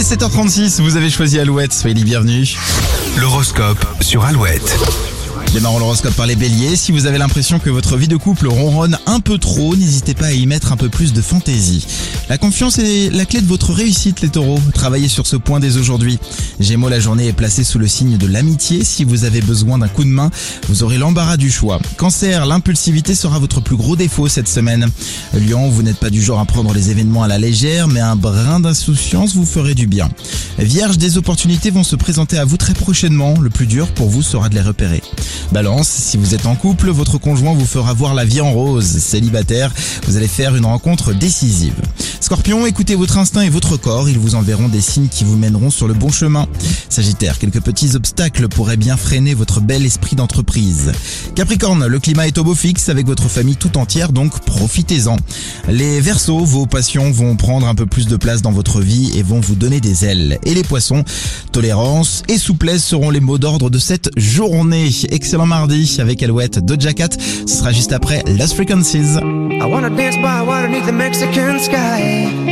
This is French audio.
est 7h36, vous avez choisi Alouette, soyez les bienvenus. L'horoscope sur Alouette. Démarrons l'horoscope par les béliers. Si vous avez l'impression que votre vie de couple ronronne un peu trop, n'hésitez pas à y mettre un peu plus de fantaisie. La confiance est la clé de votre réussite les taureaux. Travaillez sur ce point dès aujourd'hui. Gémeaux, la journée est placée sous le signe de l'amitié. Si vous avez besoin d'un coup de main, vous aurez l'embarras du choix. Cancer, l'impulsivité sera votre plus gros défaut cette semaine. Lion, vous n'êtes pas du genre à prendre les événements à la légère, mais un brin d'insouciance vous ferait du bien. Vierge, des opportunités vont se présenter à vous très prochainement. Le plus dur pour vous sera de les repérer. Balance, si vous êtes en couple, votre conjoint vous fera voir la vie en rose. Célibataire, vous allez faire une rencontre décisive. Scorpion, écoutez votre instinct et votre corps, ils vous enverront des signes qui vous mèneront sur le bon chemin. Sagittaire, quelques petits obstacles pourraient bien freiner votre bel esprit d'entreprise. Capricorne, le climat est au beau fixe avec votre famille tout entière, donc profitez-en. Les Verseaux, vos passions vont prendre un peu plus de place dans votre vie et vont vous donner des ailes. Et les Poissons, tolérance et souplesse seront les mots d'ordre de cette journée. Excellent mardi avec Alouette de Jacket. Ce sera juste après Lost Frequencies. away.